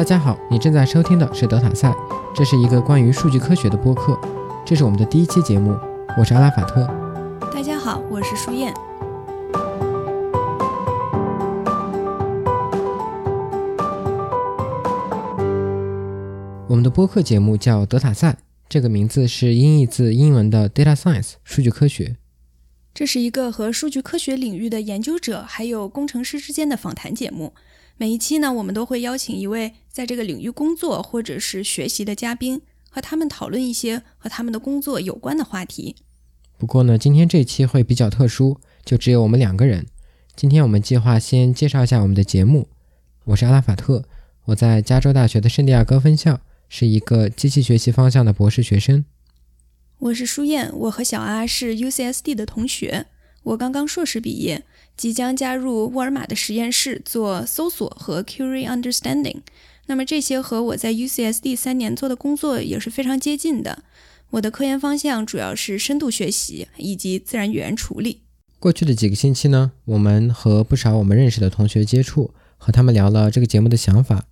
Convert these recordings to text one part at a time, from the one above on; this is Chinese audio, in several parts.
大家好，你正在收听的是德塔赛，这是一个关于数据科学的播客，这是我们的第一期节目，我是阿拉法特。大家好，我是舒燕。我们的播客节目叫德塔赛，这个名字是音译自英文的 data science 数据科学。这是一个和数据科学领域的研究者还有工程师之间的访谈节目。每一期呢，我们都会邀请一位在这个领域工作或者是学习的嘉宾，和他们讨论一些和他们的工作有关的话题。不过呢，今天这期会比较特殊，就只有我们两个人。今天我们计划先介绍一下我们的节目。我是阿拉法特，我在加州大学的圣地亚哥分校，是一个机器学习方向的博士学生。我是舒燕，我和小阿是 UCSD 的同学。我刚刚硕士毕业，即将加入沃尔玛的实验室做搜索和 Query Understanding。那么这些和我在 UCSD 三年做的工作也是非常接近的。我的科研方向主要是深度学习以及自然语言处理。过去的几个星期呢，我们和不少我们认识的同学接触，和他们聊了这个节目的想法。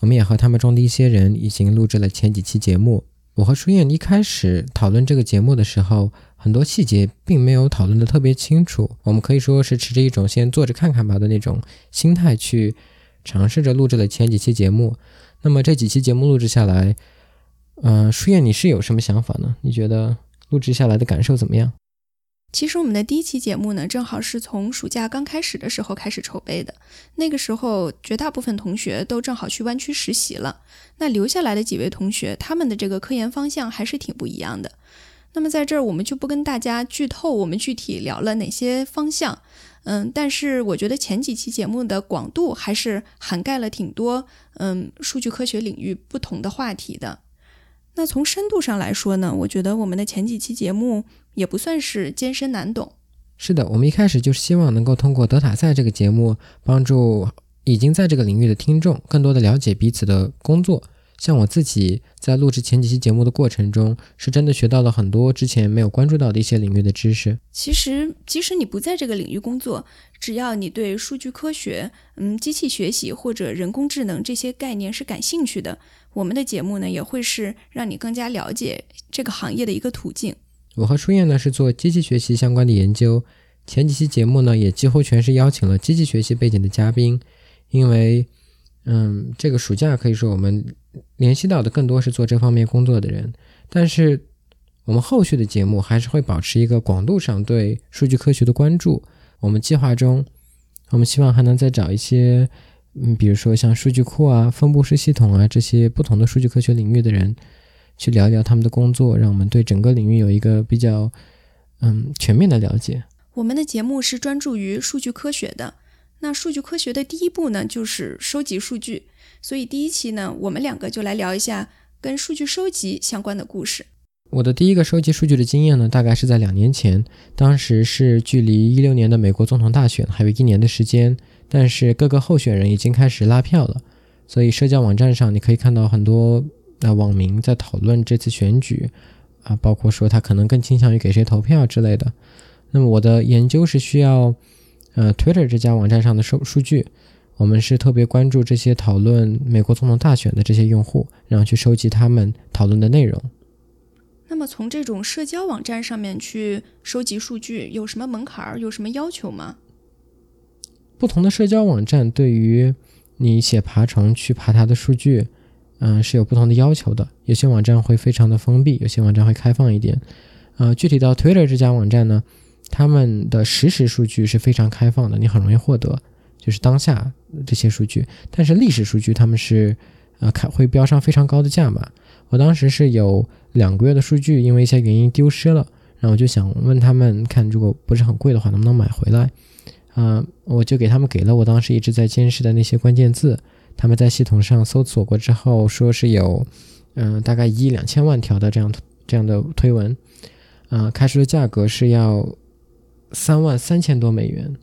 我们也和他们中的一些人已经录制了前几期节目。我和舒燕一开始讨论这个节目的时候，很多细节并没有讨论的特别清楚。我们可以说是持着一种先做着看看吧的那种心态去尝试着录制了前几期节目。那么这几期节目录制下来，嗯，舒燕你是有什么想法呢？你觉得录制下来的感受怎么样？其实我们的第一期节目呢，正好是从暑假刚开始的时候开始筹备的。那个时候，绝大部分同学都正好去湾区实习了。那留下来的几位同学，他们的这个科研方向还是挺不一样的。那么在这儿，我们就不跟大家剧透我们具体聊了哪些方向。嗯，但是我觉得前几期节目的广度还是涵盖了挺多嗯数据科学领域不同的话题的。那从深度上来说呢，我觉得我们的前几期节目。也不算是艰深难懂。是的，我们一开始就是希望能够通过德塔赛这个节目，帮助已经在这个领域的听众更多的了解彼此的工作。像我自己在录制前几期节目的过程中，是真的学到了很多之前没有关注到的一些领域的知识。其实，即使你不在这个领域工作，只要你对数据科学、嗯，机器学习或者人工智能这些概念是感兴趣的，我们的节目呢，也会是让你更加了解这个行业的一个途径。我和舒燕呢是做机器学习相关的研究，前几期节目呢也几乎全是邀请了机器学习背景的嘉宾，因为，嗯，这个暑假可以说我们联系到的更多是做这方面工作的人，但是我们后续的节目还是会保持一个广度上对数据科学的关注。我们计划中，我们希望还能再找一些，嗯，比如说像数据库啊、分布式系统啊这些不同的数据科学领域的人。去聊一聊他们的工作，让我们对整个领域有一个比较嗯全面的了解。我们的节目是专注于数据科学的。那数据科学的第一步呢，就是收集数据。所以第一期呢，我们两个就来聊一下跟数据收集相关的故事。我的第一个收集数据的经验呢，大概是在两年前，当时是距离一六年的美国总统大选还有一年的时间，但是各个候选人已经开始拉票了，所以社交网站上你可以看到很多。那网民在讨论这次选举啊，包括说他可能更倾向于给谁投票之类的。那么我的研究是需要呃 Twitter 这家网站上的数数据，我们是特别关注这些讨论美国总统大选的这些用户，然后去收集他们讨论的内容。那么从这种社交网站上面去收集数据，有什么门槛儿？有什么要求吗？不同的社交网站对于你写爬虫去爬它的数据。嗯，是有不同的要求的。有些网站会非常的封闭，有些网站会开放一点。呃，具体到 Twitter 这家网站呢，他们的实时数据是非常开放的，你很容易获得，就是当下这些数据。但是历史数据他们是，呃，开会标上非常高的价码。我当时是有两个月的数据，因为一些原因丢失了，然后我就想问他们，看如果不是很贵的话，能不能买回来？嗯，我就给他们给了我当时一直在监视的那些关键字。他们在系统上搜索过之后，说是有，嗯，大概一亿两千万条的这样这样的推文，啊，开出的价格是要三万三千多美元，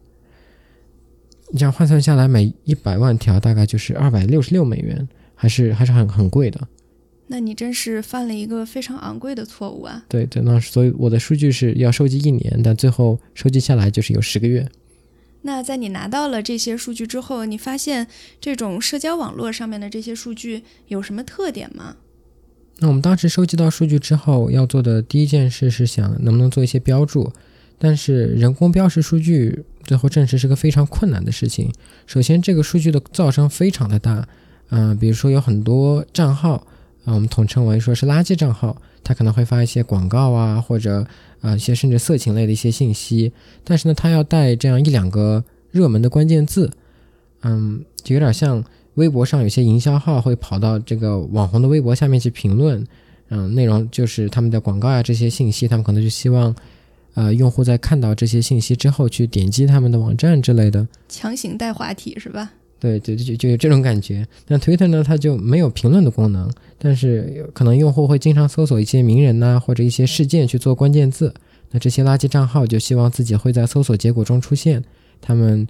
你这样换算下来，每一百万条大概就是二百六十六美元，还是还是很很贵的。那你真是犯了一个非常昂贵的错误啊！对对，那所以我的数据是要收集一年，但最后收集下来就是有十个月。那在你拿到了这些数据之后，你发现这种社交网络上面的这些数据有什么特点吗？那我们当时收集到数据之后，要做的第一件事是想能不能做一些标注，但是人工标识数据最后证实是个非常困难的事情。首先，这个数据的噪声非常的大，嗯、比如说有很多账号，啊、我们统称为说是垃圾账号，它可能会发一些广告啊，或者啊、一些甚至色情类的一些信息，但是呢，它要带这样一两个热门的关键字，嗯，就有点像。微博上有些营销号会跑到这个网红的微博下面去评论，嗯，内容就是他们的广告啊这些信息，他们可能就希望，呃，用户在看到这些信息之后去点击他们的网站之类的，强行带话题是吧？对，就就就有这种感觉。那 Twitter 呢，它就没有评论的功能，但是可能用户会经常搜索一些名人呐、或者一些事件去做关键字，那这些垃圾账号就希望自己会在搜索结果中出现，他们。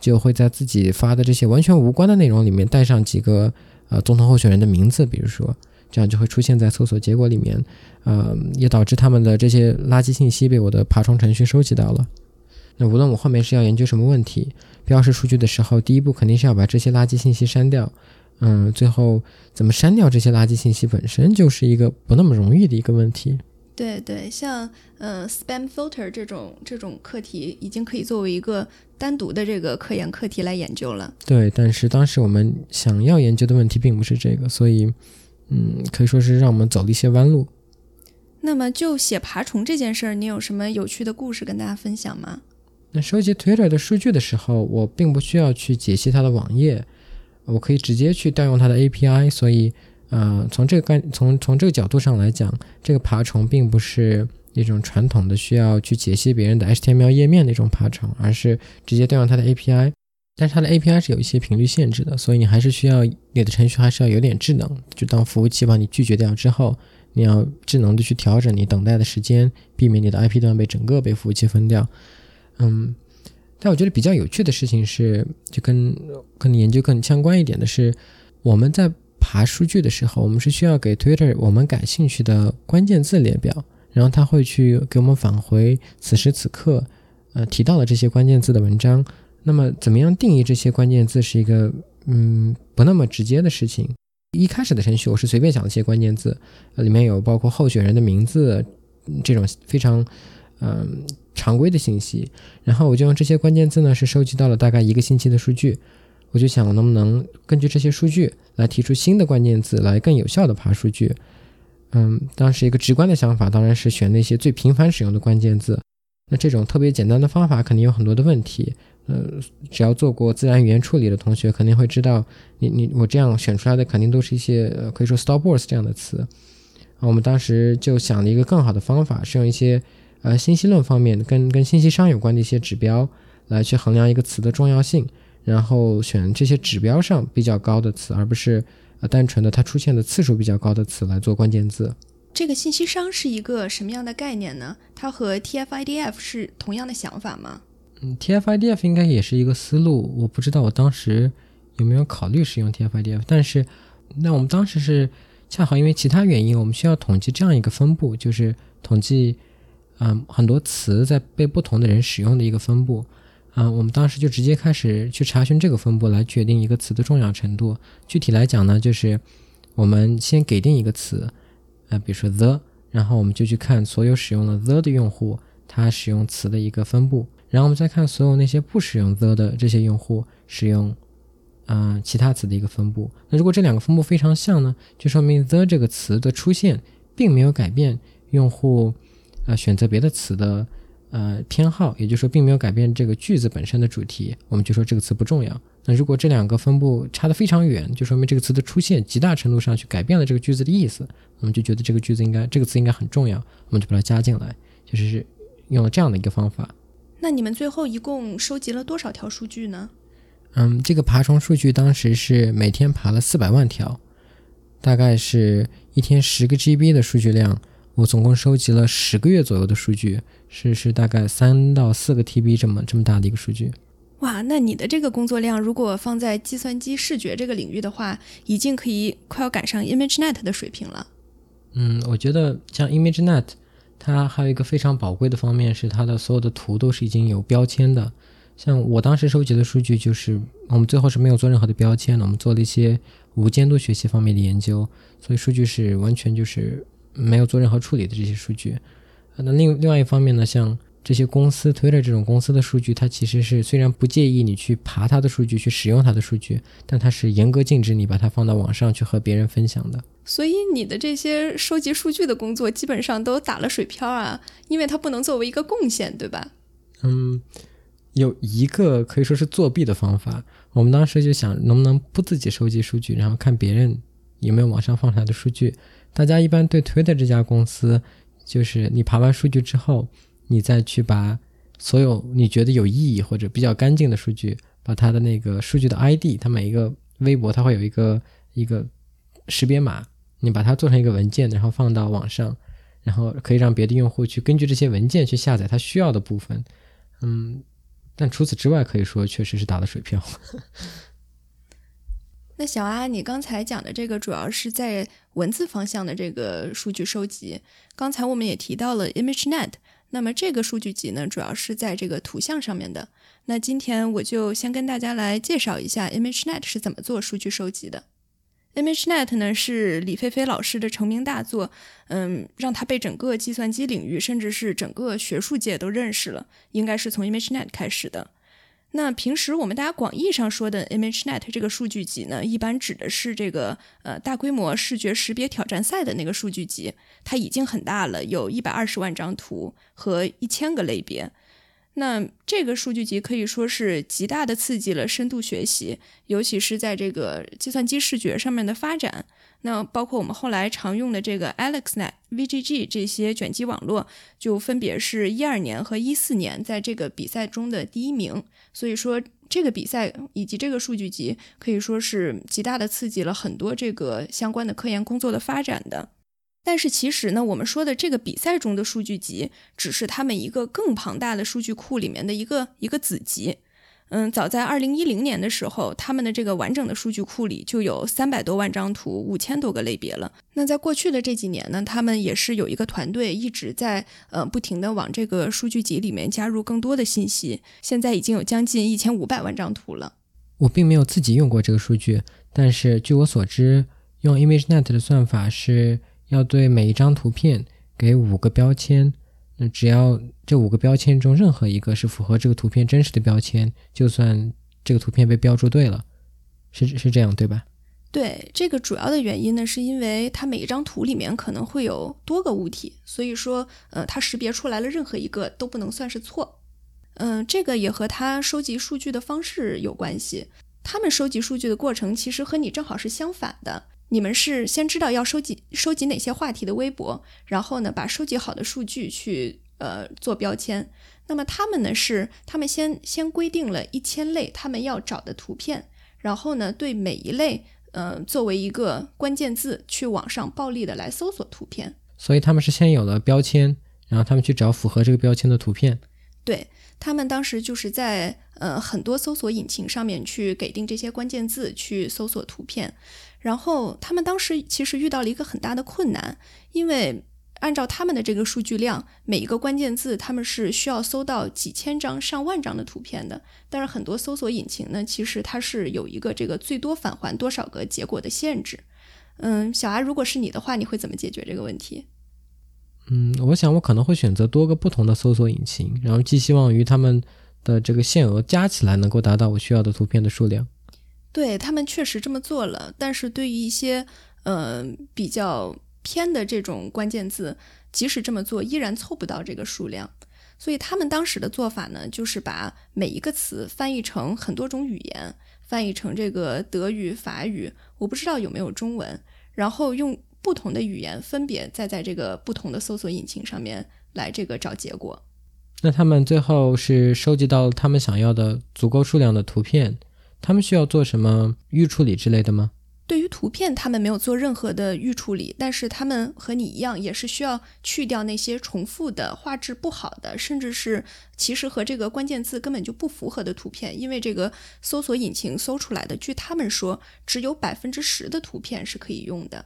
就会在自己发的这些完全无关的内容里面带上几个呃总统候选人的名字，比如说这样就会出现在搜索结果里面，呃，也导致他们的这些垃圾信息被我的爬虫程序收集到了。那无论我后面是要研究什么问题，标识数据的时候，第一步肯定是要把这些垃圾信息删掉。嗯，最后怎么删掉这些垃圾信息本身就是一个不那么容易的一个问题。对对，像呃 spam filter 这种这种课题，已经可以作为一个单独的这个科研课题来研究了。对，但是当时我们想要研究的问题并不是这个，所以嗯，可以说是让我们走了一些弯路。那么就写爬虫这件事儿，你有什么有趣的故事跟大家分享吗？那收集 Twitter 的数据的时候，我并不需要去解析它的网页，我可以直接去调用它的 API，所以。呃，从这个概从从这个角度上来讲，这个爬虫并不是一种传统的需要去解析别人的 HTML 页面那种爬虫，而是直接调用它的 API。但是它的 API 是有一些频率限制的，所以你还是需要你的程序还是要有点智能。就当服务器把你拒绝掉之后，你要智能的去调整你等待的时间，避免你的 IP 段被整个被服务器分掉。嗯，但我觉得比较有趣的事情是，就跟跟你研究更相关一点的是，我们在爬数据的时候，我们是需要给 Twitter 我们感兴趣的关键字列表，然后它会去给我们返回此时此刻，呃提到的这些关键字的文章。那么，怎么样定义这些关键字是一个嗯不那么直接的事情。一开始的程序我是随便想了些关键字，里面有包括候选人的名字这种非常嗯常规的信息，然后我就用这些关键字呢是收集到了大概一个星期的数据。我就想，能不能根据这些数据来提出新的关键字，来更有效的爬数据？嗯，当时一个直观的想法当然是选那些最频繁使用的关键字。那这种特别简单的方法肯定有很多的问题。呃，只要做过自然语言处理的同学肯定会知道，你你我这样选出来的肯定都是一些呃可以说 stop words 这样的词。啊，我们当时就想了一个更好的方法，是用一些呃信息论方面跟跟信息商有关的一些指标来去衡量一个词的重要性。然后选这些指标上比较高的词，而不是呃单纯的它出现的次数比较高的词来做关键字。这个信息商是一个什么样的概念呢？它和 TF-IDF 是同样的想法吗？嗯，TF-IDF 应该也是一个思路，我不知道我当时有没有考虑使用 TF-IDF，但是那我们当时是恰好因为其他原因，我们需要统计这样一个分布，就是统计嗯很多词在被不同的人使用的一个分布。啊，我们当时就直接开始去查询这个分布来决定一个词的重要程度。具体来讲呢，就是我们先给定一个词，呃，比如说 the，然后我们就去看所有使用了 the 的用户，他使用词的一个分布，然后我们再看所有那些不使用 the 的这些用户使用，嗯，其他词的一个分布。那如果这两个分布非常像呢，就说明 the 这个词的出现并没有改变用户，呃，选择别的词的。呃，偏好，也就是说，并没有改变这个句子本身的主题，我们就说这个词不重要。那如果这两个分布差得非常远，就说明这个词的出现极大程度上去改变了这个句子的意思，我们就觉得这个句子应该，这个词应该很重要，我们就把它加进来，就是用了这样的一个方法。那你们最后一共收集了多少条数据呢？嗯，这个爬虫数据当时是每天爬了四百万条，大概是一天十个 GB 的数据量。我总共收集了十个月左右的数据，是是大概三到四个 TB 这么这么大的一个数据。哇，那你的这个工作量如果放在计算机视觉这个领域的话，已经可以快要赶上 ImageNet 的水平了。嗯，我觉得像 ImageNet，它还有一个非常宝贵的方面是它的所有的图都是已经有标签的，像我当时收集的数据，就是我们最后是没有做任何的标签的，我们做了一些无监督学习方面的研究，所以数据是完全就是没有做任何处理的这些数据。那另另外一方面呢，像这些公司推的这种公司的数据，它其实是虽然不介意你去爬它的数据，去使用它的数据，但它是严格禁止你把它放到网上去和别人分享的。所以你的这些收集数据的工作基本上都打了水漂啊，因为它不能作为一个贡献，对吧？嗯，有一个可以说是作弊的方法，我们当时就想能不能不自己收集数据，然后看别人有没有网上放出来的数据。大家一般对推的这家公司，就是你爬完数据之后。你再去把所有你觉得有意义或者比较干净的数据，把它的那个数据的 ID，它每一个微博它会有一个一个识别码，你把它做成一个文件，然后放到网上，然后可以让别的用户去根据这些文件去下载他需要的部分。嗯，但除此之外，可以说确实是打了水漂。那小阿，你刚才讲的这个主要是在文字方向的这个数据收集，刚才我们也提到了 ImageNet。那么这个数据集呢，主要是在这个图像上面的。那今天我就先跟大家来介绍一下 ImageNet 是怎么做数据收集的。ImageNet 呢是李飞飞老师的成名大作，嗯，让他被整个计算机领域，甚至是整个学术界都认识了，应该是从 ImageNet 开始的。那平时我们大家广义上说的 ImageNet 这个数据集呢，一般指的是这个呃大规模视觉识别挑战赛的那个数据集，它已经很大了，有一百二十万张图和一千个类别。那这个数据集可以说是极大的刺激了深度学习，尤其是在这个计算机视觉上面的发展。那包括我们后来常用的这个 AlexNet、VGG 这些卷积网络，就分别是一二年和一四年在这个比赛中的第一名。所以说，这个比赛以及这个数据集可以说是极大的刺激了很多这个相关的科研工作的发展的。但是其实呢，我们说的这个比赛中的数据集，只是他们一个更庞大的数据库里面的一个一个子集。嗯，早在二零一零年的时候，他们的这个完整的数据库里就有三百多万张图，五千多个类别了。那在过去的这几年呢，他们也是有一个团队一直在呃不停的往这个数据集里面加入更多的信息。现在已经有将近一千五百万张图了。我并没有自己用过这个数据，但是据我所知，用 ImageNet 的算法是要对每一张图片给五个标签。那只要这五个标签中任何一个是符合这个图片真实的标签，就算这个图片被标注对了，是是这样对吧？对，这个主要的原因呢，是因为它每一张图里面可能会有多个物体，所以说，呃，它识别出来了任何一个都不能算是错。嗯，这个也和它收集数据的方式有关系。他们收集数据的过程其实和你正好是相反的。你们是先知道要收集收集哪些话题的微博，然后呢，把收集好的数据去呃做标签。那么他们呢是他们先先规定了一千类他们要找的图片，然后呢对每一类呃作为一个关键字去网上暴力的来搜索图片。所以他们是先有了标签，然后他们去找符合这个标签的图片。对他们当时就是在呃很多搜索引擎上面去给定这些关键字去搜索图片。然后他们当时其实遇到了一个很大的困难，因为按照他们的这个数据量，每一个关键字他们是需要搜到几千张、上万张的图片的。但是很多搜索引擎呢，其实它是有一个这个最多返还多少个结果的限制。嗯，小阿，如果是你的话，你会怎么解决这个问题？嗯，我想我可能会选择多个不同的搜索引擎，然后寄希望于他们的这个限额加起来能够达到我需要的图片的数量。对他们确实这么做了，但是对于一些呃比较偏的这种关键字，即使这么做，依然凑不到这个数量。所以他们当时的做法呢，就是把每一个词翻译成很多种语言，翻译成这个德语、法语，我不知道有没有中文，然后用不同的语言分别再在这个不同的搜索引擎上面来这个找结果。那他们最后是收集到他们想要的足够数量的图片。他们需要做什么预处理之类的吗？对于图片，他们没有做任何的预处理，但是他们和你一样，也是需要去掉那些重复的、画质不好的，甚至是其实和这个关键字根本就不符合的图片。因为这个搜索引擎搜出来的，据他们说，只有百分之十的图片是可以用的。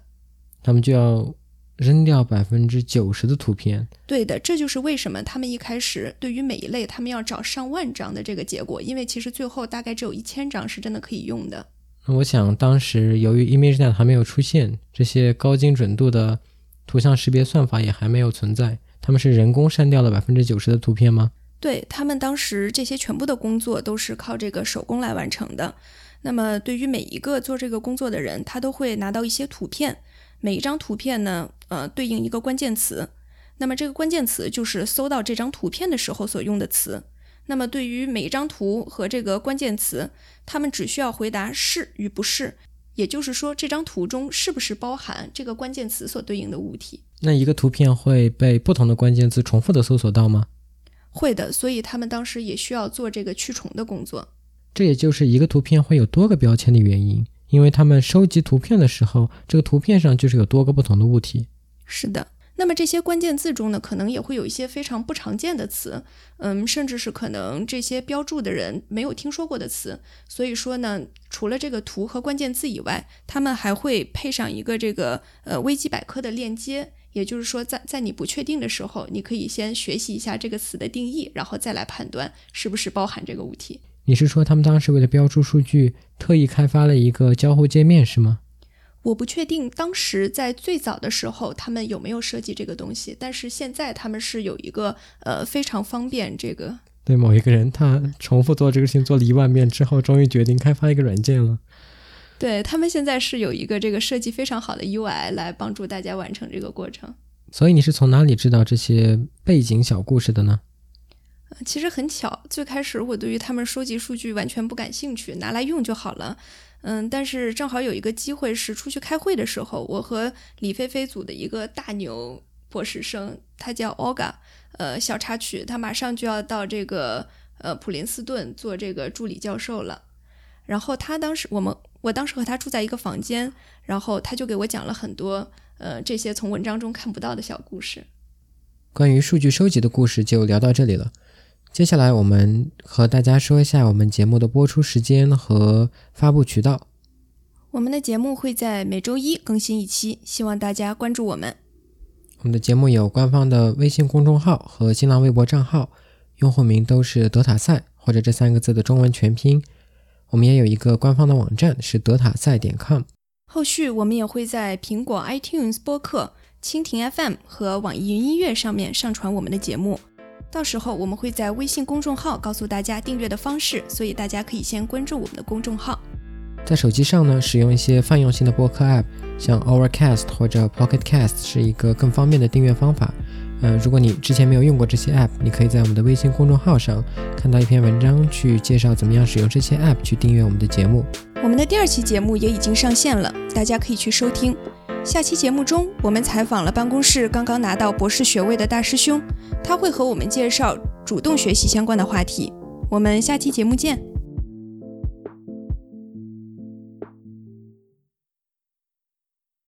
他们就要扔掉百分之九十的图片。对的，这就是为什么他们一开始对于每一类他们要找上万张的这个结果，因为其实最后大概只有一千张是真的可以用的。那我想当时由于 ImageNet 还没有出现，这些高精准度的图像识别算法也还没有存在，他们是人工删掉了百分之九十的图片吗？对他们当时这些全部的工作都是靠这个手工来完成的。那么对于每一个做这个工作的人，他都会拿到一些图片。每一张图片呢，呃，对应一个关键词，那么这个关键词就是搜到这张图片的时候所用的词。那么对于每一张图和这个关键词，他们只需要回答是与不是，也就是说这张图中是不是包含这个关键词所对应的物体。那一个图片会被不同的关键字重复的搜索到吗？会的，所以他们当时也需要做这个去重的工作。这也就是一个图片会有多个标签的原因。因为他们收集图片的时候，这个图片上就是有多个不同的物体。是的，那么这些关键字中呢，可能也会有一些非常不常见的词，嗯，甚至是可能这些标注的人没有听说过的词。所以说呢，除了这个图和关键字以外，他们还会配上一个这个呃维基百科的链接，也就是说，在在你不确定的时候，你可以先学习一下这个词的定义，然后再来判断是不是包含这个物体。你是说他们当时为了标注数据，特意开发了一个交互界面是吗？我不确定当时在最早的时候他们有没有设计这个东西，但是现在他们是有一个呃非常方便这个。对某一个人，他重复做这个事情做了一万遍之后，终于决定开发一个软件了。对他们现在是有一个这个设计非常好的 UI 来帮助大家完成这个过程。所以你是从哪里知道这些背景小故事的呢？其实很巧，最开始我对于他们收集数据完全不感兴趣，拿来用就好了。嗯，但是正好有一个机会是出去开会的时候，我和李菲菲组的一个大牛博士生，他叫 Olga，呃，小插曲，他马上就要到这个呃普林斯顿做这个助理教授了。然后他当时我们我当时和他住在一个房间，然后他就给我讲了很多呃这些从文章中看不到的小故事。关于数据收集的故事就聊到这里了。接下来，我们和大家说一下我们节目的播出时间和发布渠道。我们的节目会在每周一更新一期，希望大家关注我们。我们的节目有官方的微信公众号和新浪微博账号，用户名都是德塔赛或者这三个字的中文全拼。我们也有一个官方的网站是德塔赛点 com。后续我们也会在苹果 iTunes 播客、蜻蜓 FM 和网易云音乐上面上传我们的节目。到时候我们会在微信公众号告诉大家订阅的方式，所以大家可以先关注我们的公众号。在手机上呢，使用一些泛用性的播客 App，像 Overcast 或者 Pocket Cast 是一个更方便的订阅方法。呃，如果你之前没有用过这些 App，你可以在我们的微信公众号上看到一篇文章，去介绍怎么样使用这些 App 去订阅我们的节目。我们的第二期节目也已经上线了，大家可以去收听。下期节目中，我们采访了办公室刚刚拿到博士学位的大师兄，他会和我们介绍主动学习相关的话题。我们下期节目见。